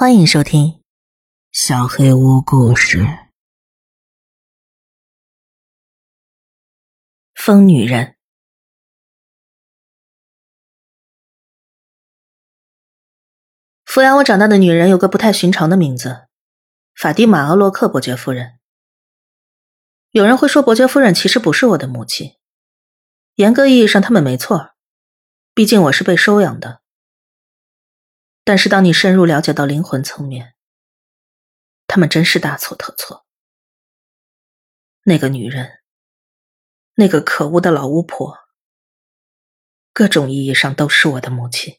欢迎收听《小黑屋故事》。疯女人，抚养我长大的女人有个不太寻常的名字——法蒂玛·奥洛克伯爵夫人。有人会说，伯爵夫人其实不是我的母亲。严格意义上，他们没错，毕竟我是被收养的。但是，当你深入了解到灵魂层面，他们真是大错特错。那个女人，那个可恶的老巫婆，各种意义上都是我的母亲。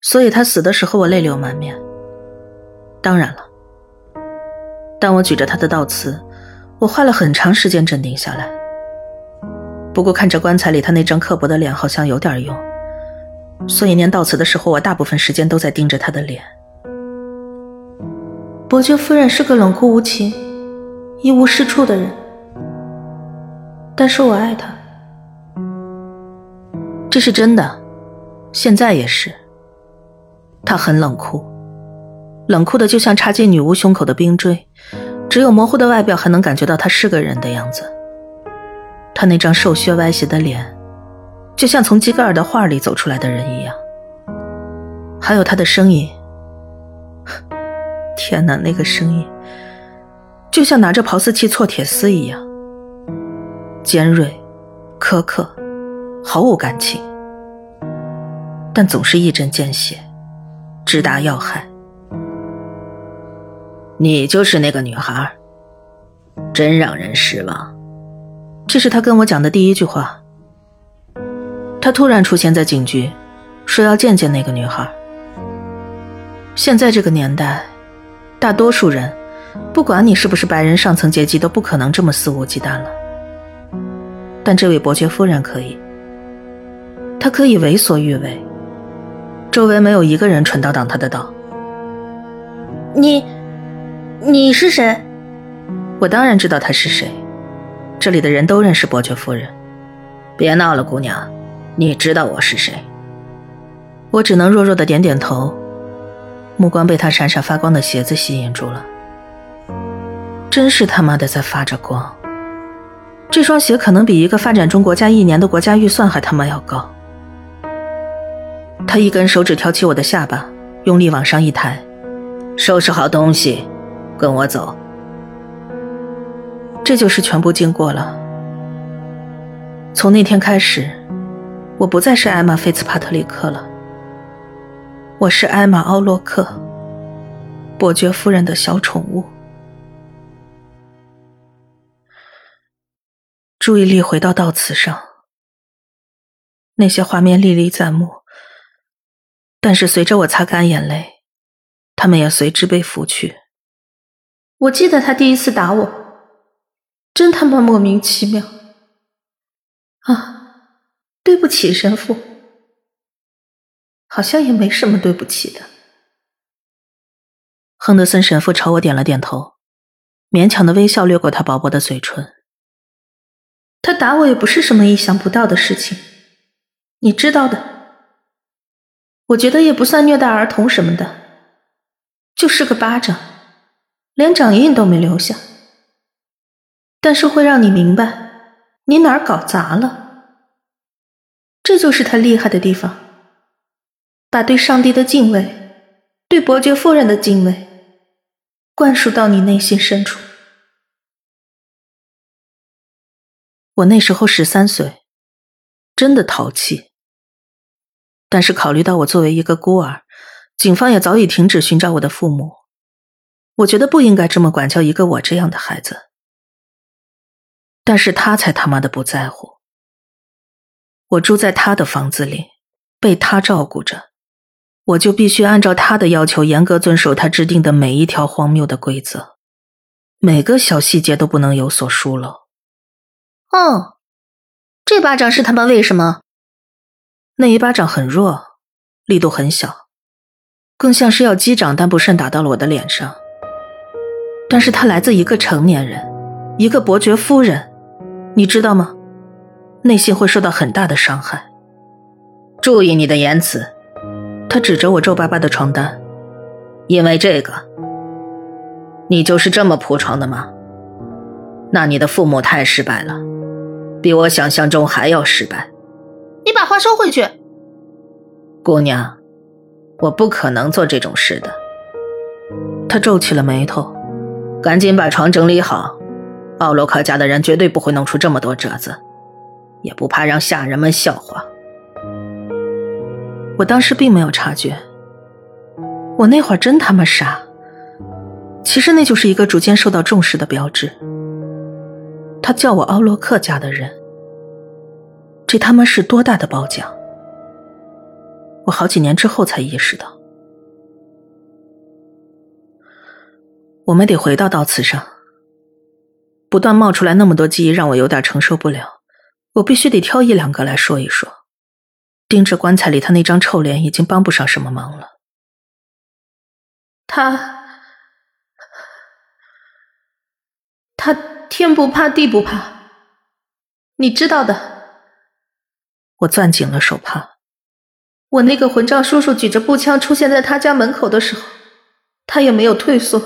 所以她死的时候，我泪流满面。当然了，当我举着她的悼词，我花了很长时间镇定下来。不过，看着棺材里她那张刻薄的脸，好像有点用。所以念悼词的时候，我大部分时间都在盯着他的脸。伯爵夫人是个冷酷无情、一无是处的人，但是我爱她，这是真的，现在也是。她很冷酷，冷酷的就像插进女巫胸口的冰锥，只有模糊的外表还能感觉到她是个人的样子。她那张瘦削歪斜的脸。就像从吉格尔的画里走出来的人一样，还有他的声音。天哪，那个声音就像拿着刨丝器锉铁丝一样，尖锐、苛刻，毫无感情，但总是一针见血，直达要害。你就是那个女孩，真让人失望。这是他跟我讲的第一句话。他突然出现在警局，说要见见那个女孩。现在这个年代，大多数人，不管你是不是白人上层阶级，都不可能这么肆无忌惮了。但这位伯爵夫人可以，她可以为所欲为，周围没有一个人蠢到挡她的道。你，你是谁？我当然知道他是谁，这里的人都认识伯爵夫人。别闹了，姑娘。你知道我是谁？我只能弱弱的点点头，目光被他闪闪发光的鞋子吸引住了。真是他妈的在发着光！这双鞋可能比一个发展中国家一年的国家预算还他妈要高。他一根手指挑起我的下巴，用力往上一抬，收拾好东西，跟我走。这就是全部经过了。从那天开始。我不再是艾玛·菲茨帕特里克了，我是艾玛·奥洛克，伯爵夫人的小宠物。注意力回到悼词上，那些画面历历在目，但是随着我擦干眼泪，他们也随之被拂去。我记得他第一次打我，真他妈莫名其妙啊！对不起，神父。好像也没什么对不起的。亨德森神父朝我点了点头，勉强的微笑掠过他薄薄的嘴唇。他打我也不是什么意想不到的事情，你知道的。我觉得也不算虐待儿童什么的，就是个巴掌，连掌印都没留下。但是会让你明白，你哪儿搞砸了。这就是他厉害的地方，把对上帝的敬畏、对伯爵夫人的敬畏灌输到你内心深处。我那时候十三岁，真的淘气。但是考虑到我作为一个孤儿，警方也早已停止寻找我的父母，我觉得不应该这么管教一个我这样的孩子。但是他才他妈的不在乎。我住在他的房子里，被他照顾着，我就必须按照他的要求严格遵守他制定的每一条荒谬的规则，每个小细节都不能有所疏漏。哦，这巴掌是他们为什么？那一巴掌很弱，力度很小，更像是要击掌，但不慎打到了我的脸上。但是他来自一个成年人，一个伯爵夫人，你知道吗？内心会受到很大的伤害。注意你的言辞。他指着我皱巴巴的床单，因为这个，你就是这么铺床的吗？那你的父母太失败了，比我想象中还要失败。你把话收回去，姑娘，我不可能做这种事的。他皱起了眉头，赶紧把床整理好。奥洛克家的人绝对不会弄出这么多褶子，也不怕让下人们笑话。我当时并没有察觉，我那会儿真他妈傻。其实那就是一个逐渐受到重视的标志。他叫我奥洛克家的人，这他妈是多大的褒奖！我好几年之后才意识到。我们得回到悼词上。不断冒出来那么多记忆，让我有点承受不了。我必须得挑一两个来说一说。盯着棺材里他那张臭脸，已经帮不上什么忙了。他，他天不怕地不怕，你知道的。我攥紧了手帕。我那个混账叔叔举着步枪出现在他家门口的时候，他也没有退缩。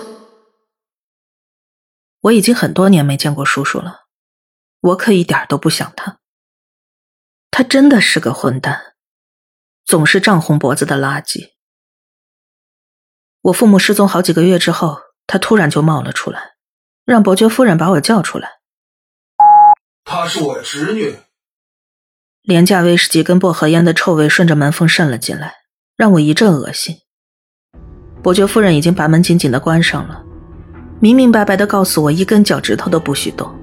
我已经很多年没见过叔叔了，我可一点都不想他。他真的是个混蛋，总是涨红脖子的垃圾。我父母失踪好几个月之后，他突然就冒了出来，让伯爵夫人把我叫出来。她是我侄女。廉价威士忌跟薄荷烟的臭味顺着门缝渗了进来，让我一阵恶心。伯爵夫人已经把门紧紧的关上了。明明白白的告诉我，一根脚趾头都不许动，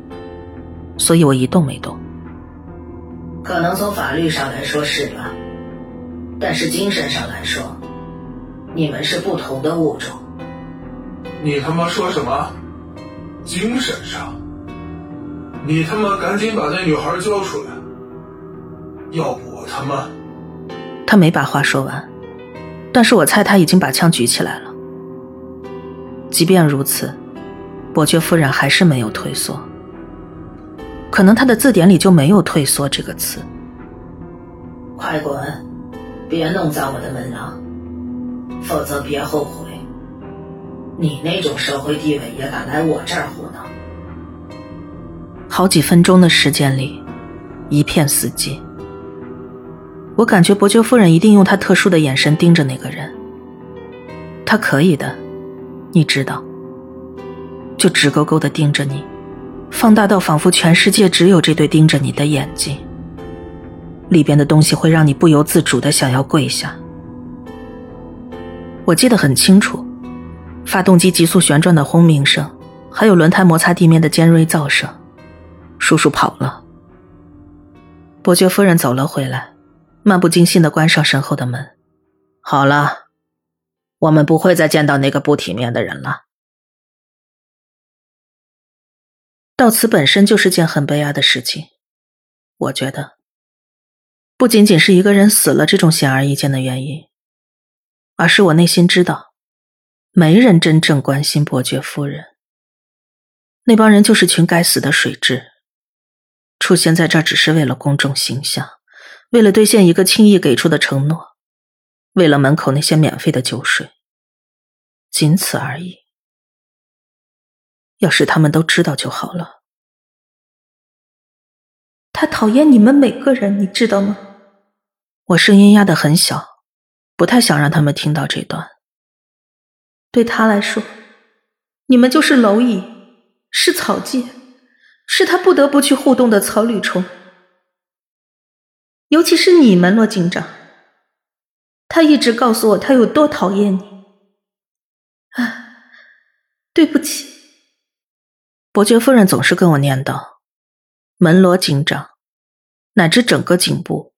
所以我一动没动。可能从法律上来说是吧？但是精神上来说，你们是不同的物种。你他妈说什么？精神上？你他妈赶紧把那女孩交出来！要不我他妈……他没把话说完，但是我猜他已经把枪举起来了。即便如此。伯爵夫人还是没有退缩，可能他的字典里就没有“退缩”这个词。快滚，别弄脏我的门廊，否则别后悔。你那种社会地位也敢来我这儿胡闹？好几分钟的时间里，一片死寂。我感觉伯爵夫人一定用她特殊的眼神盯着那个人。她可以的，你知道。就直勾勾的盯着你，放大到仿佛全世界只有这对盯着你的眼睛。里边的东西会让你不由自主的想要跪下。我记得很清楚，发动机急速旋转的轰鸣声，还有轮胎摩擦地面的尖锐噪声。叔叔跑了，伯爵夫人走了回来，漫不经心的关上身后的门。好了，我们不会再见到那个不体面的人了。悼词本身就是件很悲哀的事情，我觉得，不仅仅是一个人死了这种显而易见的原因，而是我内心知道，没人真正关心伯爵夫人。那帮人就是群该死的水蛭，出现在这儿只是为了公众形象，为了兑现一个轻易给出的承诺，为了门口那些免费的酒水，仅此而已。要是他们都知道就好了。他讨厌你们每个人，你知道吗？我声音压得很小，不太想让他们听到这段。对他来说，你们就是蝼蚁，是草芥，是他不得不去互动的草履虫。尤其是你们，骆警长，他一直告诉我他有多讨厌你。啊，对不起。伯爵夫人总是跟我念叨：“门罗警长，乃至整个警部，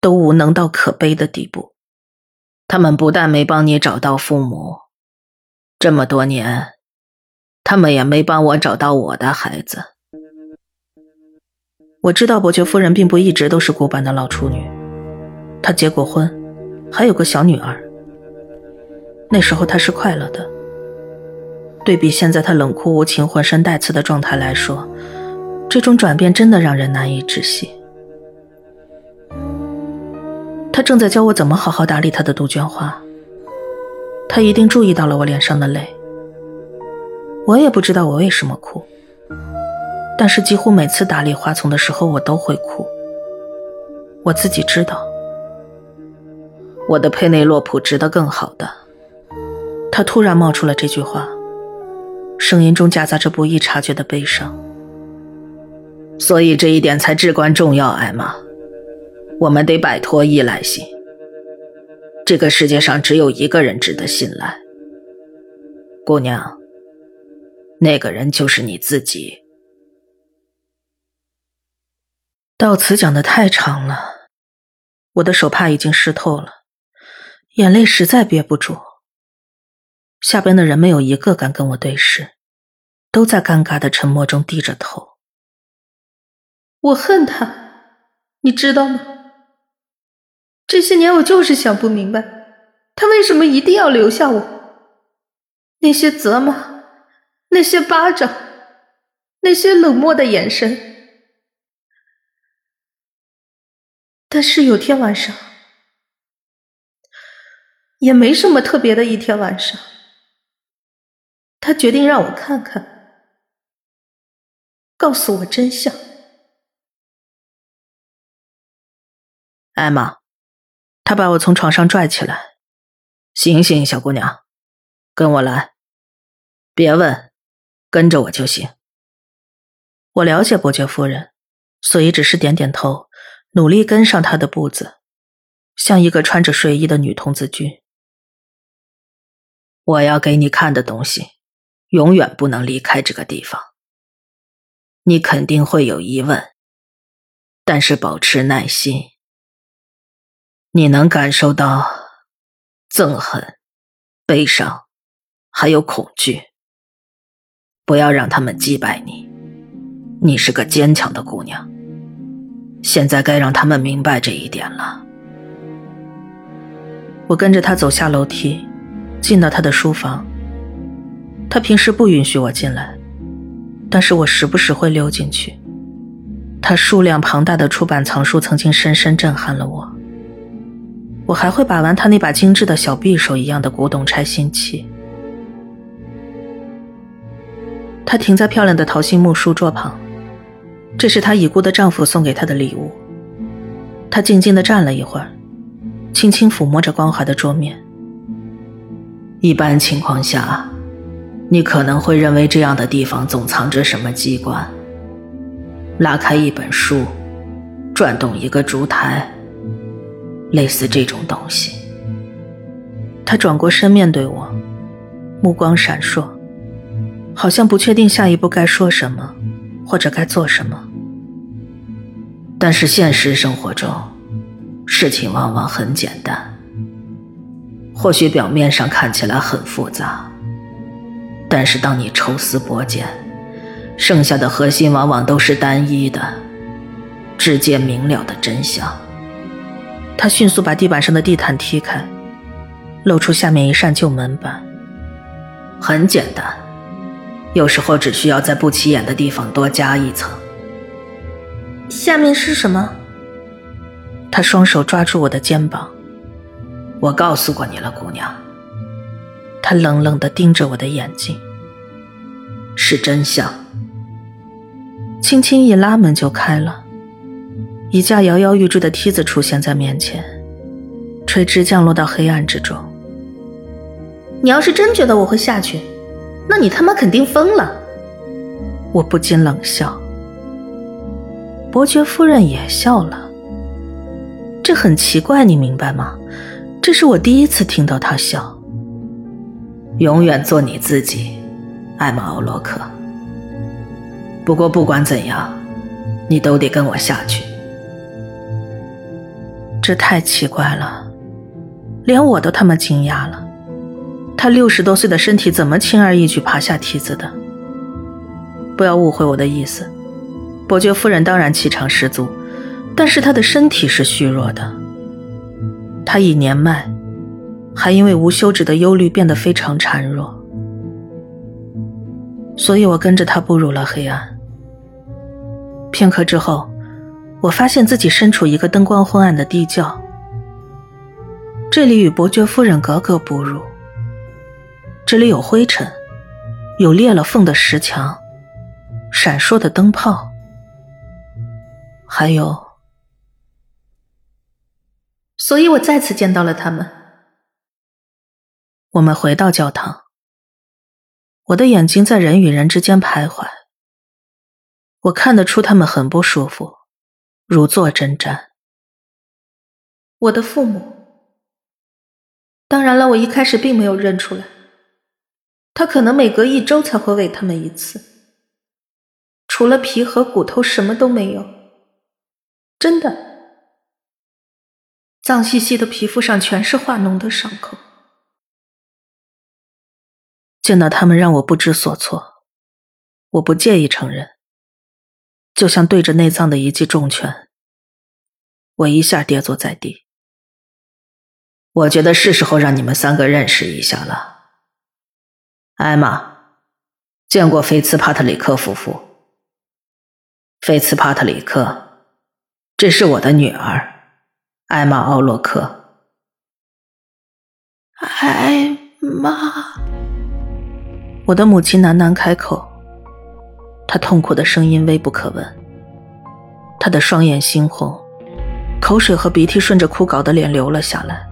都无能到可悲的地步。他们不但没帮你找到父母，这么多年，他们也没帮我找到我的孩子。我知道伯爵夫人并不一直都是古板的老处女，她结过婚，还有个小女儿。那时候她是快乐的。”对比现在他冷酷无情、浑身带刺的状态来说，这种转变真的让人难以置信。他正在教我怎么好好打理他的杜鹃花。他一定注意到了我脸上的泪。我也不知道我为什么哭，但是几乎每次打理花丛的时候，我都会哭。我自己知道，我的佩内洛普值得更好的。他突然冒出了这句话，声音中夹杂着不易察觉的悲伤。所以这一点才至关重要，艾玛。我们得摆脱依赖性。这个世界上只有一个人值得信赖，姑娘。那个人就是你自己。到此讲的太长了，我的手帕已经湿透了，眼泪实在憋不住。下边的人没有一个敢跟我对视，都在尴尬的沉默中低着头。我恨他，你知道吗？这些年我就是想不明白，他为什么一定要留下我？那些责骂，那些巴掌，那些冷漠的眼神。但是有天晚上，也没什么特别的一天晚上，他决定让我看看，告诉我真相。艾玛，他把我从床上拽起来，醒醒，小姑娘，跟我来，别问，跟着我就行。我了解伯爵夫人，所以只是点点头。努力跟上他的步子，像一个穿着睡衣的女童子军。我要给你看的东西，永远不能离开这个地方。你肯定会有疑问，但是保持耐心。你能感受到憎恨、悲伤，还有恐惧。不要让他们击败你。你是个坚强的姑娘。现在该让他们明白这一点了。我跟着他走下楼梯，进到他的书房。他平时不允许我进来，但是我时不时会溜进去。他数量庞大的出版藏书曾经深深震撼了我。我还会把玩他那把精致的小匕首一样的古董拆新器。他停在漂亮的桃心木书桌旁。这是她已故的丈夫送给她的礼物。她静静地站了一会儿，轻轻抚摸着光滑的桌面。一般情况下，你可能会认为这样的地方总藏着什么机关。拉开一本书，转动一个烛台，类似这种东西。他转过身面对我，目光闪烁，好像不确定下一步该说什么，或者该做什么。但是现实生活中，事情往往很简单。或许表面上看起来很复杂，但是当你抽丝剥茧，剩下的核心往往都是单一的、直接明了的真相。他迅速把地板上的地毯踢开，露出下面一扇旧门板。很简单，有时候只需要在不起眼的地方多加一层。下面是什么？他双手抓住我的肩膀。我告诉过你了，姑娘。他冷冷地盯着我的眼睛。是真相。轻轻一拉，门就开了。一架摇摇欲坠的梯子出现在面前，垂直降落到黑暗之中。你要是真觉得我会下去，那你他妈肯定疯了。我不禁冷笑。伯爵夫人也笑了，这很奇怪，你明白吗？这是我第一次听到她笑。永远做你自己，艾玛·奥洛克。不过不管怎样，你都得跟我下去。这太奇怪了，连我都他妈惊讶了。他六十多岁的身体怎么轻而易举爬下梯子的？不要误会我的意思。伯爵夫人当然气场十足，但是她的身体是虚弱的。她已年迈，还因为无休止的忧虑变得非常孱弱。所以我跟着他步入了黑暗。片刻之后，我发现自己身处一个灯光昏暗的地窖，这里与伯爵夫人格格不入。这里有灰尘，有裂了缝的石墙，闪烁的灯泡，还有……所以我再次见到了他们。我们回到教堂，我的眼睛在人与人之间徘徊。我看得出他们很不舒服，如坐针毡。我的父母，当然了，我一开始并没有认出来。他可能每隔一周才会喂他们一次，除了皮和骨头什么都没有。真的，脏兮兮的皮肤上全是化脓的伤口。见到他们让我不知所措，我不介意承认。就像对着内脏的一记重拳，我一下跌坐在地。我觉得是时候让你们三个认识一下了。艾玛，见过菲茨帕特里克夫妇。菲茨帕特里克，这是我的女儿，艾玛奥洛克。艾玛，我的母亲喃喃开口，她痛苦的声音微不可闻。她的双眼猩红，口水和鼻涕顺着枯槁的脸流了下来。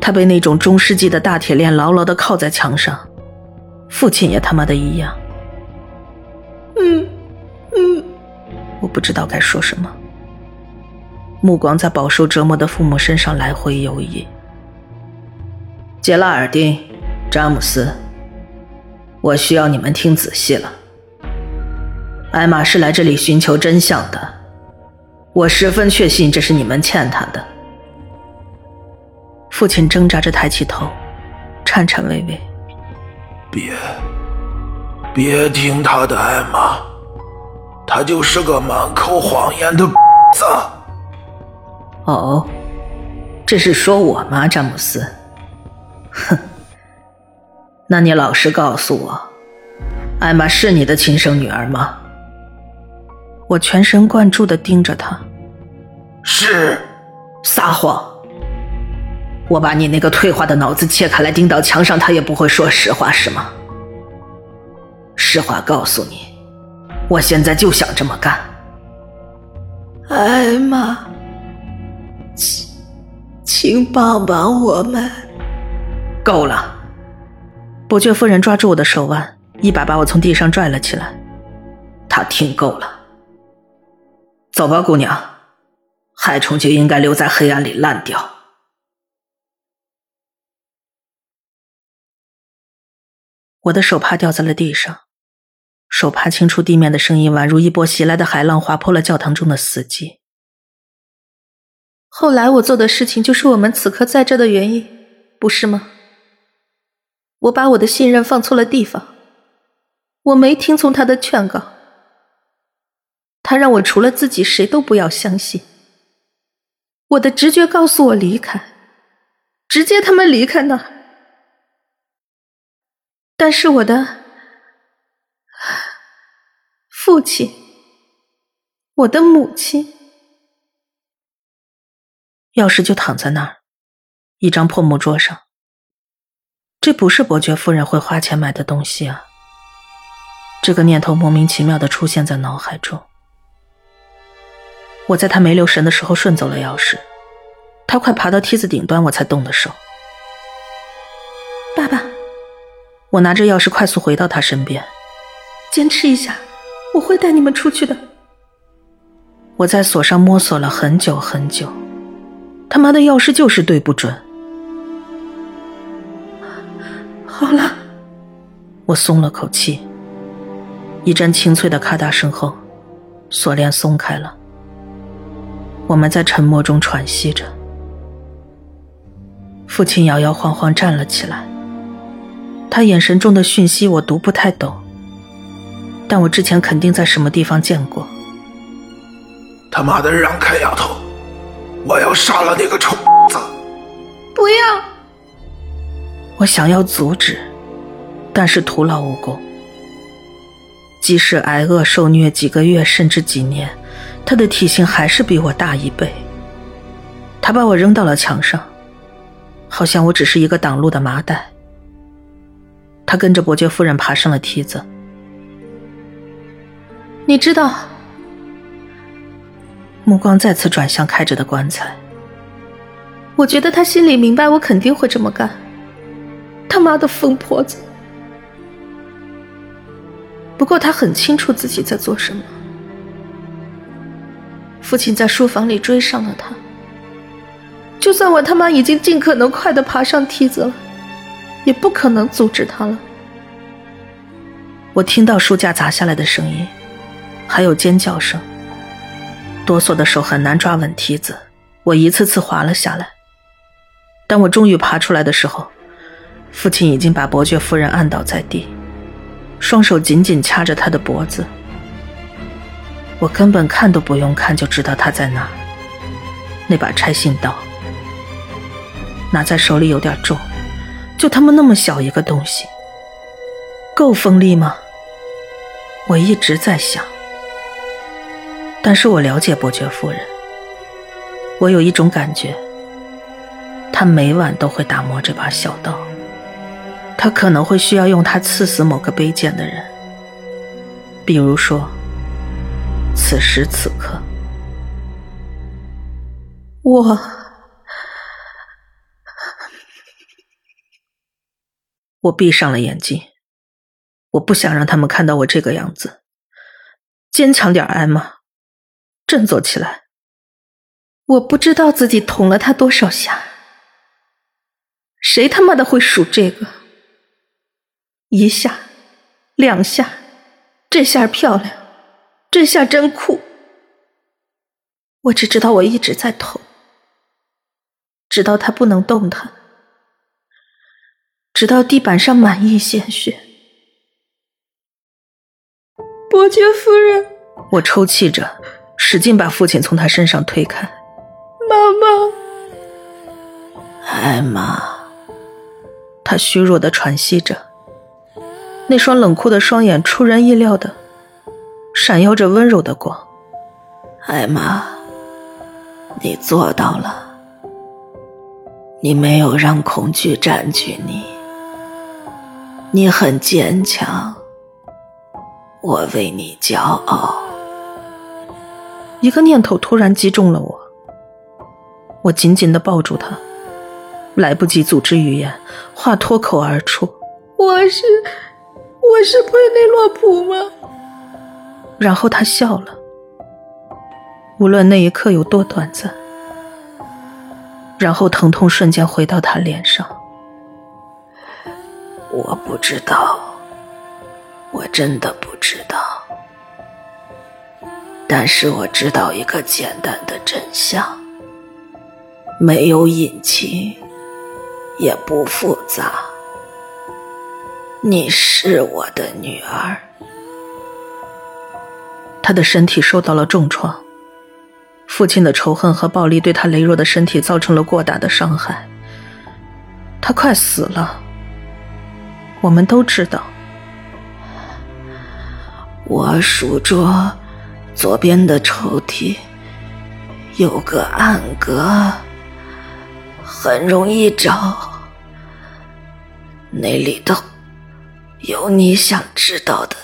他被那种中世纪的大铁链牢牢的靠在墙上，父亲也他妈的一样。嗯嗯，我不知道该说什么，目光在饱受折磨的父母身上来回游移。杰拉尔丁、詹姆斯，我需要你们听仔细了。艾玛是来这里寻求真相的，我十分确信这是你们欠她的。父亲挣扎着抬起头，颤颤巍巍：“别，别听他的，艾玛，他就是个满口谎言的子。”哦，这是说我吗，詹姆斯？哼，那你老实告诉我，艾玛是你的亲生女儿吗？我全神贯注的盯着他。是，撒谎。我把你那个退化的脑子切开来钉到墙上，他也不会说实话，是吗？实话告诉你，我现在就想这么干。艾玛，请，请帮帮我们。够了！伯爵夫人抓住我的手腕，一把把我从地上拽了起来。他听够了。走吧，姑娘，害虫就应该留在黑暗里烂掉。我的手帕掉在了地上，手帕轻触地面的声音宛如一波袭来的海浪，划破了教堂中的死寂。后来我做的事情就是我们此刻在这的原因，不是吗？我把我的信任放错了地方，我没听从他的劝告，他让我除了自己谁都不要相信。我的直觉告诉我离开，直接他们离开那儿。但是我的父亲，我的母亲，钥匙就躺在那儿，一张破木桌上。这不是伯爵夫人会花钱买的东西啊！这个念头莫名其妙的出现在脑海中。我在他没留神的时候顺走了钥匙，他快爬到梯子顶端，我才动的手。爸爸。我拿着钥匙快速回到他身边，坚持一下，我会带你们出去的。我在锁上摸索了很久很久，他妈的钥匙就是对不准。好了，我松了口气。一阵清脆的咔嗒声后，锁链松开了。我们在沉默中喘息着。父亲摇摇晃晃站了起来。他眼神中的讯息我读不太懂，但我之前肯定在什么地方见过。他妈的，让开，丫头！我要杀了那个臭子！不要！我想要阻止，但是徒劳无功。即使挨饿受虐几个月甚至几年，他的体型还是比我大一倍。他把我扔到了墙上，好像我只是一个挡路的麻袋。他跟着伯爵夫人爬上了梯子。你知道，目光再次转向开着的棺材。我觉得他心里明白，我肯定会这么干。他妈的疯婆子！不过他很清楚自己在做什么。父亲在书房里追上了他。就算我他妈已经尽可能快的爬上梯子了，也不可能阻止他了。我听到书架砸下来的声音，还有尖叫声。哆嗦的手很难抓稳梯子，我一次次滑了下来。当我终于爬出来的时候，父亲已经把伯爵夫人按倒在地，双手紧紧掐着她的脖子。我根本看都不用看就知道他在哪，那把拆信刀。拿在手里有点重，就他妈那么小一个东西，够锋利吗？我一直在想，但是我了解伯爵夫人，我有一种感觉，她每晚都会打磨这把小刀，她可能会需要用它刺死某个卑贱的人，比如说，此时此刻，我。我闭上了眼睛，我不想让他们看到我这个样子。坚强点，艾玛，振作起来。我不知道自己捅了他多少下，谁他妈的会数这个？一下，两下，这下漂亮，这下真酷。我只知道我一直在捅，直到他不能动弹。直到地板上满溢鲜血，伯爵夫人，我抽泣着，使劲把父亲从他身上推开。妈妈，艾玛，他虚弱的喘息着，那双冷酷的双眼出人意料的闪耀着温柔的光。艾玛，你做到了，你没有让恐惧占据你。你很坚强，我为你骄傲。一个念头突然击中了我，我紧紧的抱住他，来不及组织语言，话脱口而出：“我是，我是佩内洛普吗？”然后他笑了，无论那一刻有多短暂，然后疼痛瞬间回到他脸上。我不知道，我真的不知道。但是我知道一个简单的真相：没有隐情，也不复杂。你是我的女儿。他的身体受到了重创，父亲的仇恨和暴力对他羸弱的身体造成了过大的伤害，他快死了。我们都知道，我书桌左边的抽屉有个暗格，很容易找。那里头有你想知道的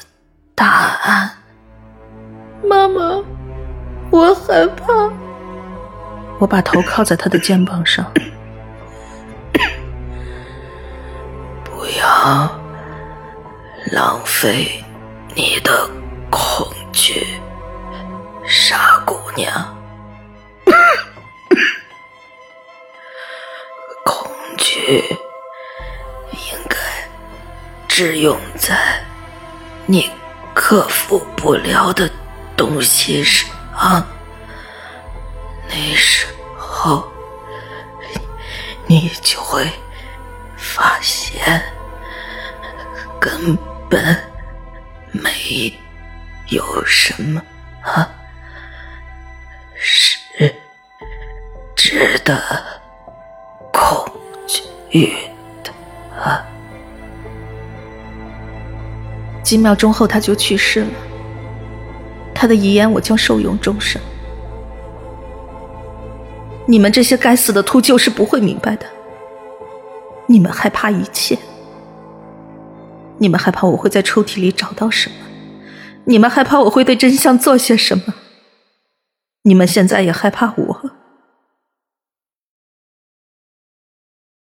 答案。妈妈，我害怕。我把头靠在他的肩膀上。不要浪费你的恐惧，傻姑娘。恐惧只用在你克服不了的东西上，那时候你就会发现。根本没有什么啊是值得恐惧几秒钟后，他就去世了。他的遗言，我将受用终生。你们这些该死的秃鹫是不会明白的。你们害怕一切，你们害怕我会在抽屉里找到什么，你们害怕我会对真相做些什么，你们现在也害怕我，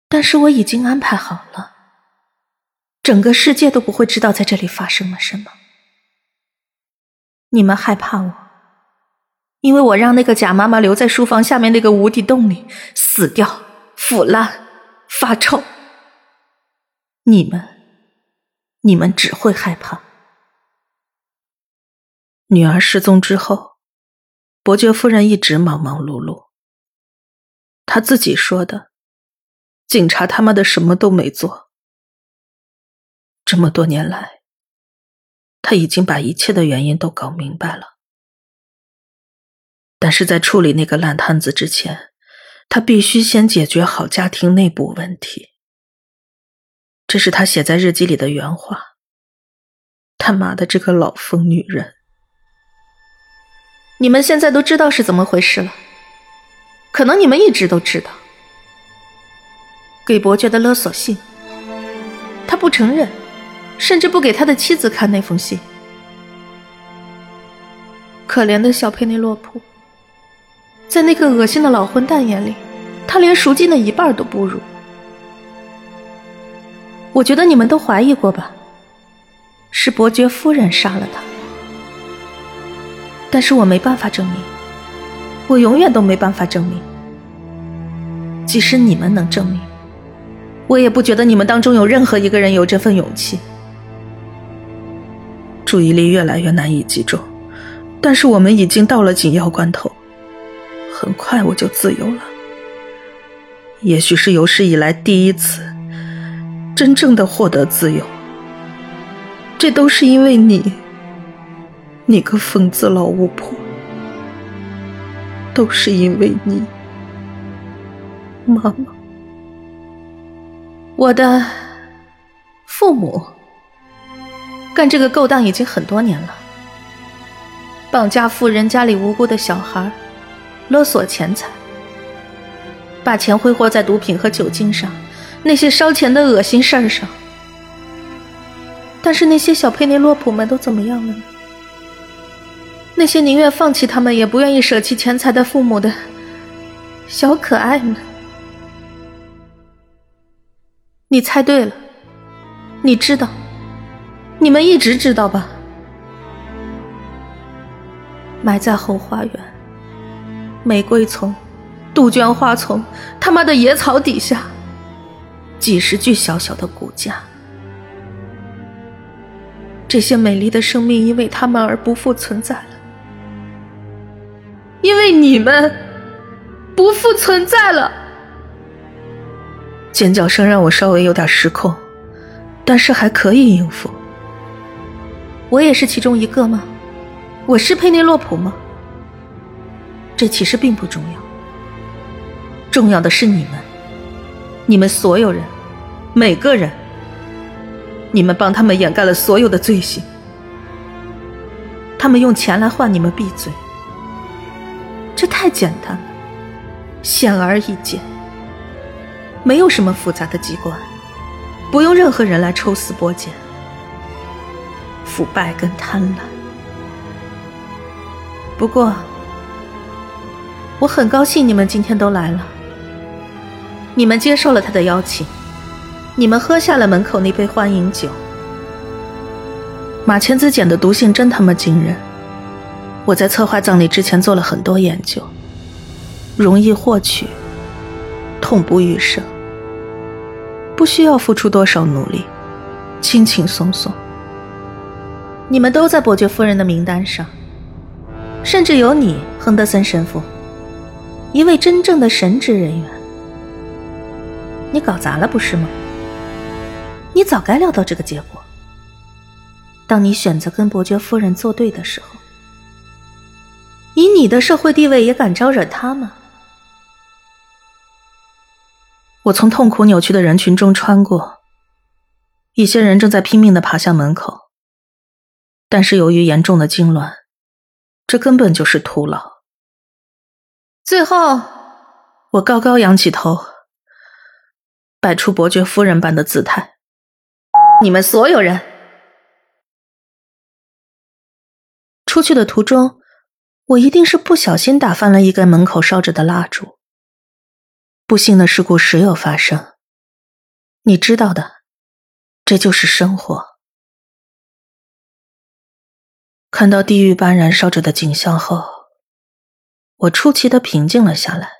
但是我已经安排好了，整个世界都不会知道在这里发生了什么。你们害怕我，因为我让那个假妈妈留在书房下面那个无底洞里死掉、腐烂。发臭！你们，你们只会害怕。女儿失踪之后，伯爵夫人一直忙忙碌碌。她自己说的：“警察他妈的什么都没做。”这么多年来，他已经把一切的原因都搞明白了。但是在处理那个烂摊子之前，他必须先解决好家庭内部问题。这是他写在日记里的原话。他妈的，这个老疯女人！你们现在都知道是怎么回事了，可能你们一直都知道。给伯爵的勒索信，他不承认，甚至不给他的妻子看那封信。可怜的小佩内洛普。在那个恶心的老混蛋眼里，他连赎金的一半都不如。我觉得你们都怀疑过吧？是伯爵夫人杀了他，但是我没办法证明，我永远都没办法证明。即使你们能证明，我也不觉得你们当中有任何一个人有这份勇气。注意力越来越难以集中，但是我们已经到了紧要关头。很快我就自由了，也许是有史以来第一次真正的获得自由。这都是因为你，你个疯子老巫婆，都是因为你，妈妈，我的父母干这个勾当已经很多年了，绑架富人家里无辜的小孩。勒索钱财，把钱挥霍在毒品和酒精上，那些烧钱的恶心事儿上。但是那些小佩内洛普们都怎么样了呢？那些宁愿放弃他们也不愿意舍弃钱财的父母的小可爱们，你猜对了，你知道，你们一直知道吧？埋在后花园。玫瑰丛、杜鹃花丛，他妈的野草底下，几十具小小的骨架。这些美丽的生命因为他们而不复存在了，因为你们不复存在了。尖叫声让我稍微有点失控，但是还可以应付。我也是其中一个吗？我是佩内洛普吗？这其实并不重要，重要的是你们，你们所有人，每个人，你们帮他们掩盖了所有的罪行，他们用钱来换你们闭嘴，这太简单了，显而易见，没有什么复杂的机关，不用任何人来抽丝剥茧，腐败跟贪婪，不过。我很高兴你们今天都来了。你们接受了他的邀请，你们喝下了门口那杯欢迎酒。马千子碱的毒性真他妈惊人！我在策划葬礼之前做了很多研究，容易获取，痛不欲生，不需要付出多少努力，轻轻松松。你们都在伯爵夫人的名单上，甚至有你，亨德森神父。一位真正的神职人员，你搞砸了不是吗？你早该料到这个结果。当你选择跟伯爵夫人作对的时候，以你的社会地位也敢招惹他吗？我从痛苦扭曲的人群中穿过，一些人正在拼命的爬向门口，但是由于严重的痉挛，这根本就是徒劳。最后，我高高扬起头，摆出伯爵夫人般的姿态。你们所有人，出去的途中，我一定是不小心打翻了一根门口烧着的蜡烛。不幸的事故时有发生，你知道的，这就是生活。看到地狱般燃烧着的景象后，我出奇的平静了下来。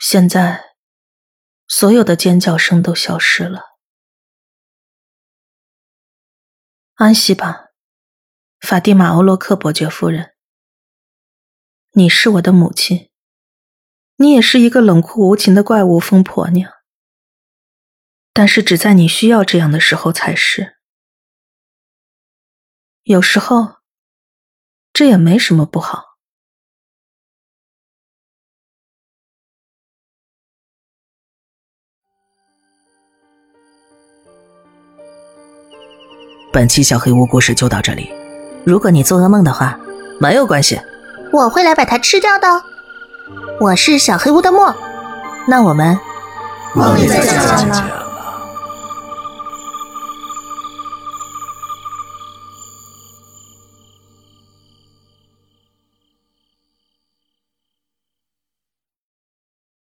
现在，所有的尖叫声都消失了。安息吧，法蒂玛·欧洛克伯爵夫人。你是我的母亲。你也是一个冷酷无情的怪物，疯婆娘。但是只在你需要这样的时候才是。有时候，这也没什么不好。本期小黑屋故事就到这里。如果你做噩梦的话，没有关系，我会来把它吃掉的。我是小黑屋的墨，那我们梦里再见了。